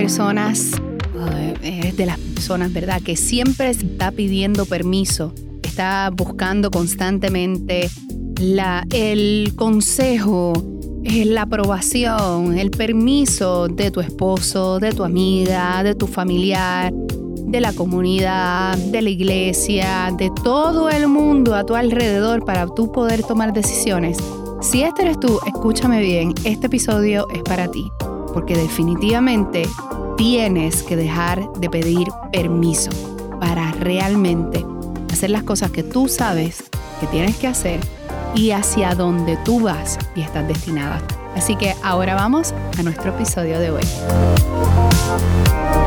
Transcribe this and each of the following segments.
personas, eres de las personas, ¿verdad? Que siempre está pidiendo permiso, está buscando constantemente la, el consejo, eh, la aprobación, el permiso de tu esposo, de tu amiga, de tu familiar, de la comunidad, de la iglesia, de todo el mundo a tu alrededor para tú poder tomar decisiones. Si este eres tú, escúchame bien, este episodio es para ti, porque definitivamente tienes que dejar de pedir permiso para realmente hacer las cosas que tú sabes que tienes que hacer y hacia donde tú vas y estás destinada. Así que ahora vamos a nuestro episodio de hoy.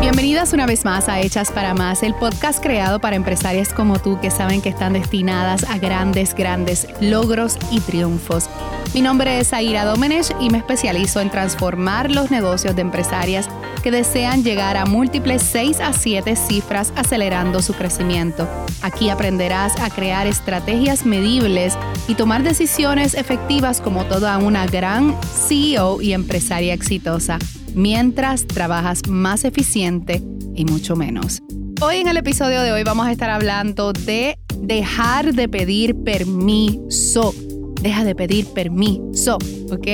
Bienvenidas una vez más a Hechas para Más, el podcast creado para empresarias como tú que saben que están destinadas a grandes, grandes logros y triunfos. Mi nombre es Aira Domenech y me especializo en transformar los negocios de empresarias que desean llegar a múltiples 6 a 7 cifras acelerando su crecimiento. Aquí aprenderás a crear estrategias medibles y tomar decisiones efectivas como toda una gran CEO y empresaria exitosa mientras trabajas más eficiente y mucho menos. Hoy en el episodio de hoy vamos a estar hablando de dejar de pedir permiso. Deja de pedir permiso, ¿ok?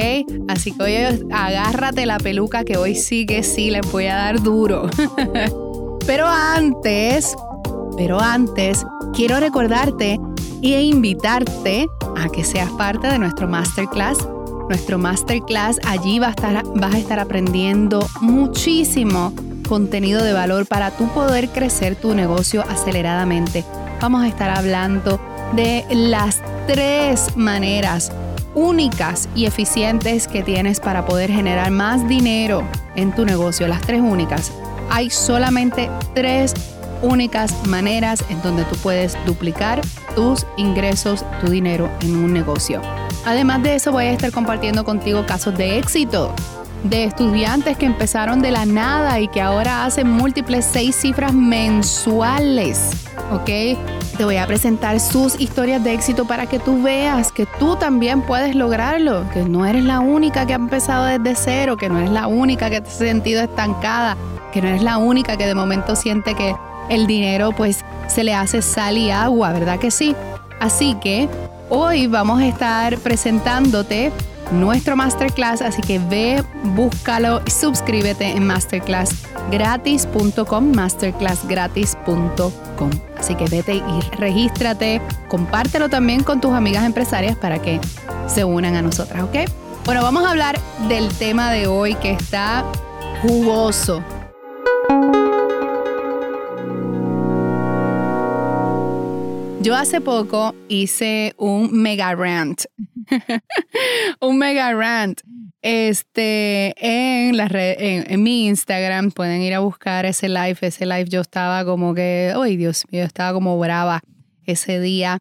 Así que hoy agárrate la peluca que hoy sí que sí le voy a dar duro. pero antes, pero antes, quiero recordarte e invitarte a que seas parte de nuestro masterclass nuestro masterclass. Allí vas a, estar, vas a estar aprendiendo muchísimo contenido de valor para tú poder crecer tu negocio aceleradamente. Vamos a estar hablando de las tres maneras únicas y eficientes que tienes para poder generar más dinero en tu negocio. Las tres únicas. Hay solamente tres únicas maneras en donde tú puedes duplicar tus ingresos, tu dinero en un negocio. Además de eso voy a estar compartiendo contigo casos de éxito de estudiantes que empezaron de la nada y que ahora hacen múltiples seis cifras mensuales. ¿Ok? Te voy a presentar sus historias de éxito para que tú veas que tú también puedes lograrlo, que no eres la única que ha empezado desde cero, que no eres la única que te ha sentido estancada, que no eres la única que de momento siente que el dinero pues se le hace sal y agua, ¿verdad que sí? Así que hoy vamos a estar presentándote nuestro masterclass, así que ve, búscalo suscríbete en masterclassgratis.com, masterclassgratis.com. Así que vete y regístrate, compártelo también con tus amigas empresarias para que se unan a nosotras, ¿ok? Bueno, vamos a hablar del tema de hoy que está jugoso. Yo hace poco hice un mega rant. un mega rant. Este, en, la en, mi Instagram pueden ir a buscar ese live. Ese live yo estaba como que, ay Dios mío, estaba como brava ese día.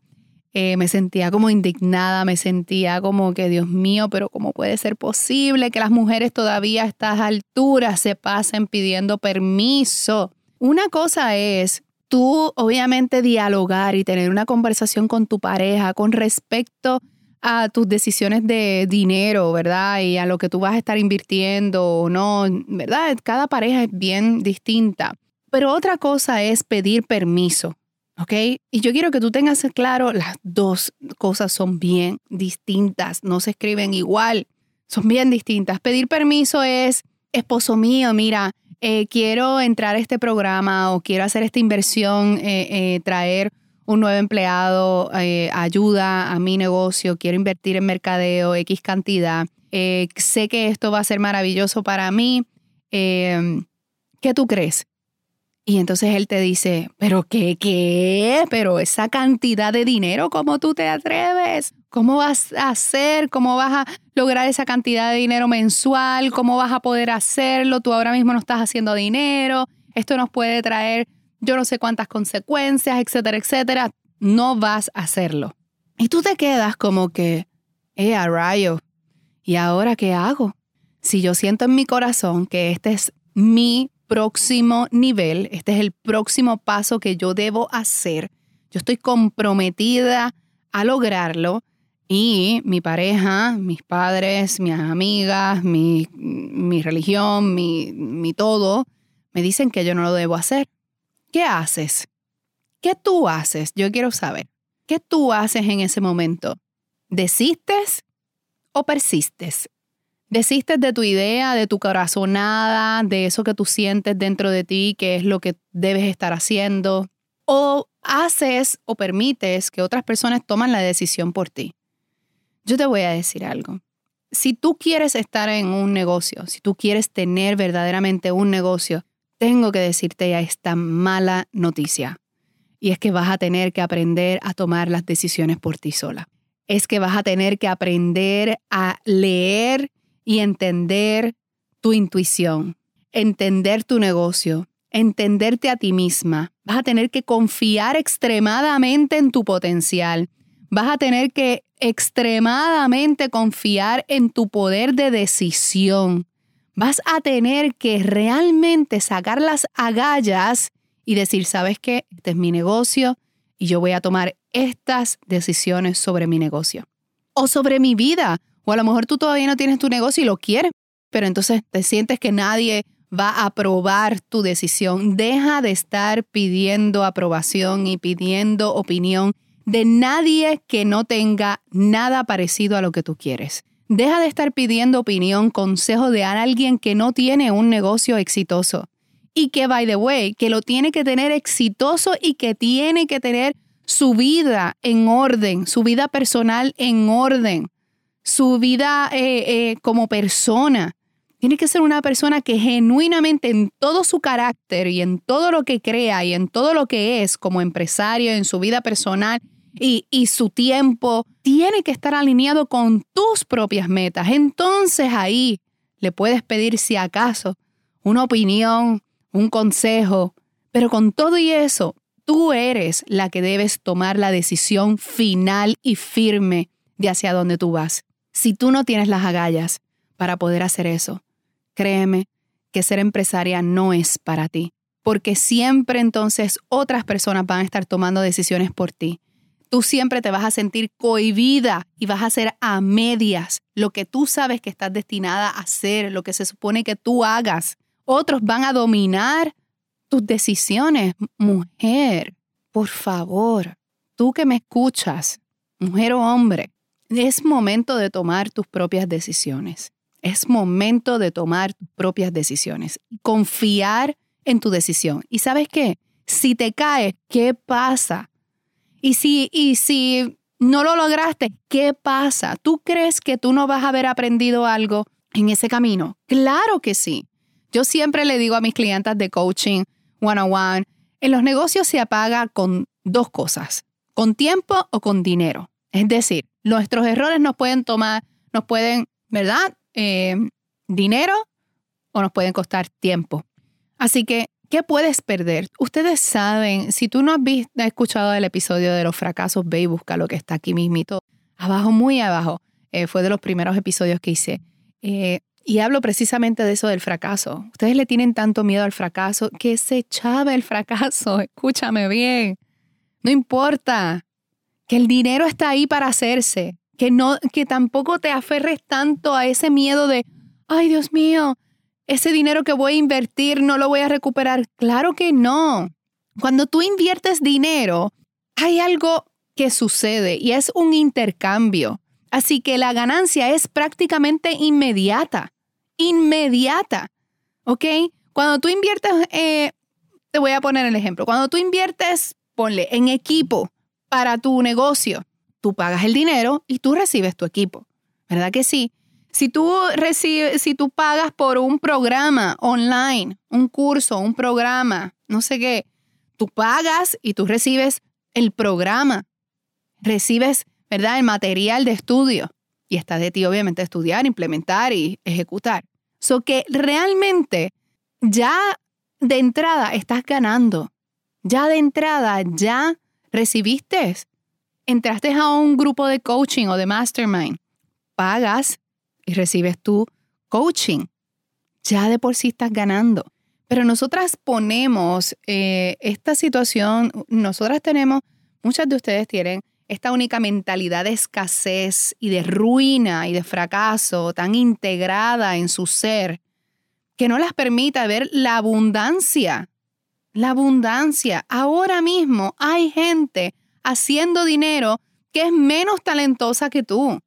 Eh, me sentía como indignada, me sentía como que, Dios mío, pero ¿cómo puede ser posible que las mujeres todavía a estas alturas se pasen pidiendo permiso? Una cosa es tú obviamente dialogar y tener una conversación con tu pareja con respecto a tus decisiones de dinero, ¿verdad? Y a lo que tú vas a estar invirtiendo o no, ¿verdad? Cada pareja es bien distinta. Pero otra cosa es pedir permiso, ¿ok? Y yo quiero que tú tengas claro, las dos cosas son bien distintas, no se escriben igual, son bien distintas. Pedir permiso es, esposo mío, mira, eh, quiero entrar a este programa o quiero hacer esta inversión, eh, eh, traer un nuevo empleado, ayuda a mi negocio, quiero invertir en mercadeo, X cantidad. sé que esto va a ser maravilloso para mí. ¿Qué tú crees? Y entonces él te dice, pero qué, qué, pero esa cantidad de dinero, ¿cómo tú te atreves? ¿Cómo vas a hacer? ¿Cómo vas a lograr esa cantidad de dinero mensual? ¿Cómo vas a poder hacerlo? Tú ahora mismo no estás haciendo dinero. Esto nos puede traer yo no sé cuántas consecuencias, etcétera, etcétera. No vas a hacerlo. Y tú te quedas como que, eh, a rayo. ¿Y ahora qué hago? Si yo siento en mi corazón que este es mi próximo nivel, este es el próximo paso que yo debo hacer. Yo estoy comprometida a lograrlo. Y mi pareja, mis padres, mis amigas, mi, mi religión, mi, mi todo, me dicen que yo no lo debo hacer. ¿Qué haces? ¿Qué tú haces? Yo quiero saber. ¿Qué tú haces en ese momento? ¿Desistes o persistes? ¿Desistes de tu idea, de tu corazonada, de eso que tú sientes dentro de ti, que es lo que debes estar haciendo? ¿O haces o permites que otras personas toman la decisión por ti? Yo te voy a decir algo. Si tú quieres estar en un negocio, si tú quieres tener verdaderamente un negocio, tengo que decirte ya esta mala noticia. Y es que vas a tener que aprender a tomar las decisiones por ti sola. Es que vas a tener que aprender a leer y entender tu intuición, entender tu negocio, entenderte a ti misma. Vas a tener que confiar extremadamente en tu potencial. Vas a tener que extremadamente confiar en tu poder de decisión. Vas a tener que realmente sacar las agallas y decir, ¿sabes qué? Este es mi negocio y yo voy a tomar estas decisiones sobre mi negocio. O sobre mi vida. O a lo mejor tú todavía no tienes tu negocio y lo quieres, pero entonces te sientes que nadie va a aprobar tu decisión. Deja de estar pidiendo aprobación y pidiendo opinión de nadie que no tenga nada parecido a lo que tú quieres. Deja de estar pidiendo opinión, consejo de alguien que no tiene un negocio exitoso y que, by the way, que lo tiene que tener exitoso y que tiene que tener su vida en orden, su vida personal en orden, su vida eh, eh, como persona. Tiene que ser una persona que genuinamente en todo su carácter y en todo lo que crea y en todo lo que es como empresario, en su vida personal y, su tiempo tiene que estar alineado con tus propias metas. Entonces ahí le puedes pedir si acaso una opinión, un consejo, pero con todo y eso, tú eres la que debes tomar la decisión final y firme de hacia dónde tú vas. Si tú no tienes las agallas para poder hacer eso, créeme que ser empresaria no es para ti, porque siempre entonces otras personas van a estar tomando decisiones por ti tú siempre te vas a sentir cohibida y vas a hacer a medias lo que tú sabes que estás destinada a hacer, lo que se supone que tú hagas. Otros van a dominar tus decisiones. Mujer, por favor, tú que me escuchas, mujer o hombre, es momento de tomar tus propias decisiones. Es momento de tomar tus propias decisiones. Confiar en tu decisión. ¿Y sabes qué? Si te caes, ¿qué pasa? Y si, y si no lo lograste, ¿qué pasa? ¿Tú crees que tú no vas a haber aprendido algo en ese camino? Claro que sí. Yo siempre le digo a mis clientes de coaching one on one, en los negocios se apaga con dos cosas, con tiempo o con dinero. Es decir, nuestros errores nos pueden tomar, nos pueden, ¿verdad? Eh, dinero o nos pueden costar tiempo. Así que ¿Qué puedes perder? Ustedes saben, si tú no has, visto, escuchado el episodio de los fracasos, ve y busca lo que está aquí mismito. Abajo, muy abajo. Eh, fue de los primeros episodios que hice. Eh, y hablo precisamente de eso del fracaso. Ustedes le tienen tanto miedo al fracaso que se echaba el fracaso. Escúchame bien. No importa. Que el dinero está ahí para hacerse. Que, no, que tampoco te aferres tanto a ese miedo de, ay Dios mío, ese dinero que voy a invertir no lo voy a recuperar. Claro que no. Cuando tú inviertes dinero, hay algo que sucede y es un intercambio. Así que la ganancia es prácticamente inmediata. Inmediata. ¿Ok? Cuando tú inviertes, eh, te voy a poner el ejemplo. Cuando tú inviertes, ponle en equipo para tu negocio, tú pagas el dinero y tú recibes tu equipo. ¿Verdad que sí? Si tú recibes, si tú pagas por un programa online, un curso, un programa, no sé qué, tú pagas y tú recibes el programa, recibes, ¿verdad? El material de estudio. Y está de ti, obviamente, estudiar, implementar y ejecutar. So que realmente ya de entrada estás ganando. Ya de entrada, ya recibiste. Entraste a un grupo de coaching o de mastermind. Pagas y recibes tu coaching. Ya de por sí estás ganando. Pero nosotras ponemos eh, esta situación, nosotras tenemos, muchas de ustedes tienen esta única mentalidad de escasez y de ruina y de fracaso tan integrada en su ser que no las permita ver la abundancia. La abundancia. Ahora mismo hay gente haciendo dinero que es menos talentosa que tú,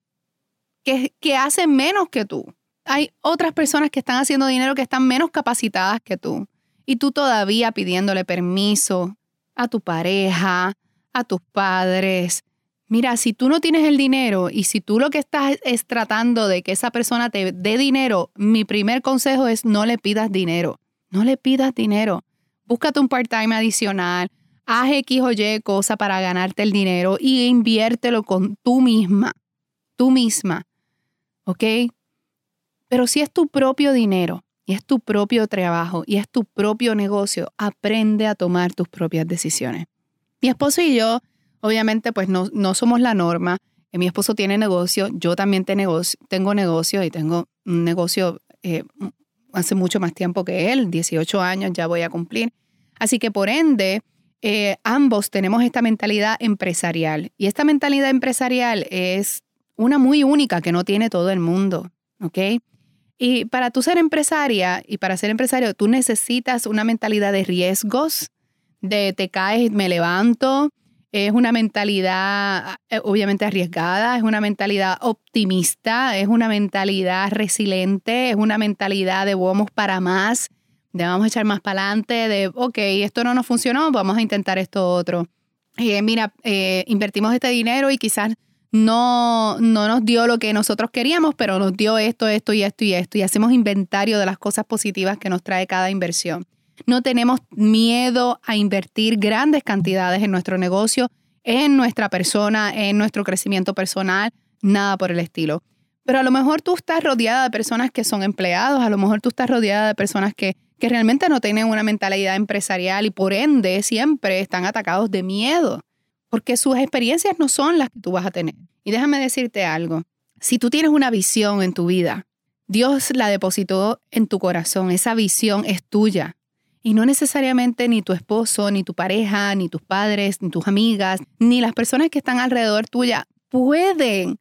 que, que hace menos que tú. Hay otras personas que están haciendo dinero que están menos capacitadas que tú. Y tú todavía pidiéndole permiso a tu pareja, a tus padres. Mira, si tú no tienes el dinero y si tú lo que estás es tratando de que esa persona te dé dinero, mi primer consejo es no le pidas dinero. No le pidas dinero. Búscate un part-time adicional, haz X o Y cosa para ganarte el dinero y inviértelo con tú misma, tú misma. ¿Ok? Pero si es tu propio dinero y es tu propio trabajo y es tu propio negocio, aprende a tomar tus propias decisiones. Mi esposo y yo, obviamente, pues no, no somos la norma. Eh, mi esposo tiene negocio, yo también tengo negocio, y tengo un negocio eh, hace mucho más tiempo que él, 18 años ya voy a cumplir. Así que por ende, eh, ambos tenemos esta mentalidad empresarial y esta mentalidad empresarial es una muy única que no tiene todo el mundo, ¿ok? Y para tú ser empresaria y para ser empresario, tú necesitas una mentalidad de riesgos, de te caes, me levanto. Es una mentalidad eh, obviamente arriesgada, es una mentalidad optimista, es una mentalidad resiliente, es una mentalidad de vamos para más, de vamos a echar más para adelante, de, ok, esto no nos funcionó, vamos a intentar esto otro. Eh, mira, eh, invertimos este dinero y quizás no, no nos dio lo que nosotros queríamos, pero nos dio esto, esto y esto y esto. Y hacemos inventario de las cosas positivas que nos trae cada inversión. No tenemos miedo a invertir grandes cantidades en nuestro negocio, en nuestra persona, en nuestro crecimiento personal, nada por el estilo. Pero a lo mejor tú estás rodeada de personas que son empleados, a lo mejor tú estás rodeada de personas que, que realmente no tienen una mentalidad empresarial y por ende siempre están atacados de miedo, porque sus experiencias no son las que tú vas a tener. Y déjame decirte algo, si tú tienes una visión en tu vida, Dios la depositó en tu corazón, esa visión es tuya. Y no necesariamente ni tu esposo, ni tu pareja, ni tus padres, ni tus amigas, ni las personas que están alrededor tuya pueden,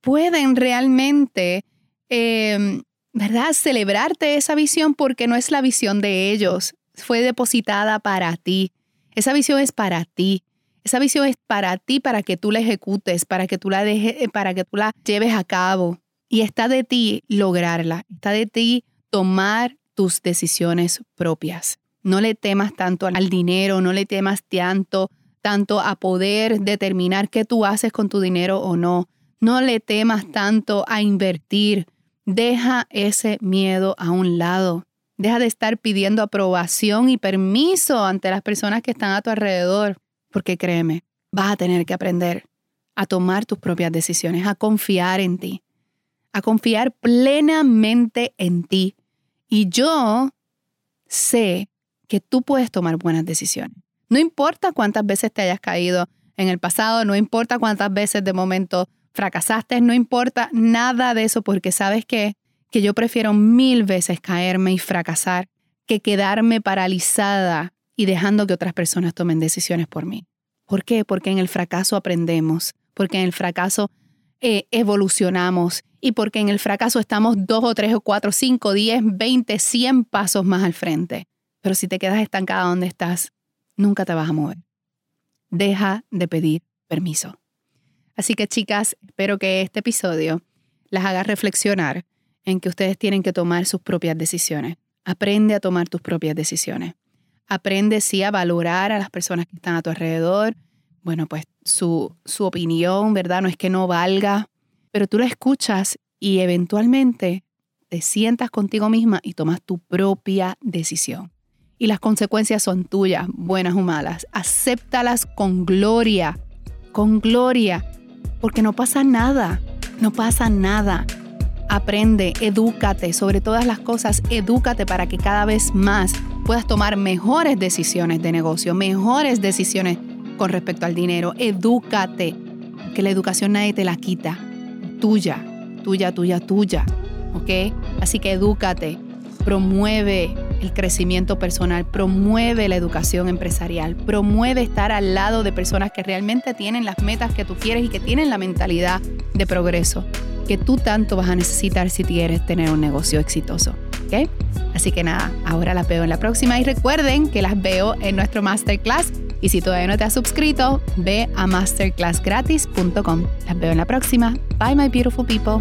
pueden realmente, em, ¿verdad? Celebrarte esa visión porque no es la visión de ellos, fue depositada para ti. Esa visión es para ti. Esa visión es para ti, para que tú la ejecutes, para que tú la dejes, eh, para que tú la lleves a cabo. Y está de ti lograrla, está de ti tomar tus decisiones propias. No le temas tanto al dinero, no le temas tanto, tanto a poder determinar qué tú haces con tu dinero o no. No le temas tanto a invertir. Deja ese miedo a un lado. Deja de estar pidiendo aprobación y permiso ante las personas que están a tu alrededor, porque créeme, vas a tener que aprender a tomar tus propias decisiones, a confiar en ti, a confiar plenamente en ti y yo sé que tú puedes tomar buenas decisiones. No importa cuántas veces te hayas caído en el pasado, no importa cuántas veces de momento fracasaste, no importa nada de eso, porque sabes que, que yo prefiero mil veces caerme y fracasar que quedarme paralizada y dejando que otras personas tomen decisiones por mí. ¿Por qué? Porque en el fracaso aprendemos, porque en el fracaso eh, evolucionamos y porque en el fracaso estamos dos o tres o cuatro, cinco, diez, veinte, cien pasos más al frente. Pero si te quedas estancada donde estás, nunca te vas a mover. Deja de pedir permiso. Así que chicas, espero que este episodio las haga reflexionar en que ustedes tienen que tomar sus propias decisiones. Aprende a tomar tus propias decisiones. Aprende sí a valorar a las personas que están a tu alrededor. Bueno, pues su, su opinión, ¿verdad? No es que no valga, pero tú la escuchas y eventualmente te sientas contigo misma y tomas tu propia decisión. Y las consecuencias son tuyas, buenas o malas. Acéptalas con gloria, con gloria, porque no pasa nada, no pasa nada. Aprende, edúcate, sobre todas las cosas, edúcate para que cada vez más puedas tomar mejores decisiones de negocio, mejores decisiones con respecto al dinero. Edúcate, que la educación nadie te la quita tuya, tuya, tuya, tuya. ¿Ok? Así que edúcate, promueve el crecimiento personal, promueve la educación empresarial, promueve estar al lado de personas que realmente tienen las metas que tú quieres y que tienen la mentalidad de progreso que tú tanto vas a necesitar si quieres tener un negocio exitoso. ¿ok? Así que nada, ahora las veo en la próxima y recuerden que las veo en nuestro masterclass y si todavía no te has suscrito, ve a masterclassgratis.com. Las veo en la próxima. Bye my beautiful people.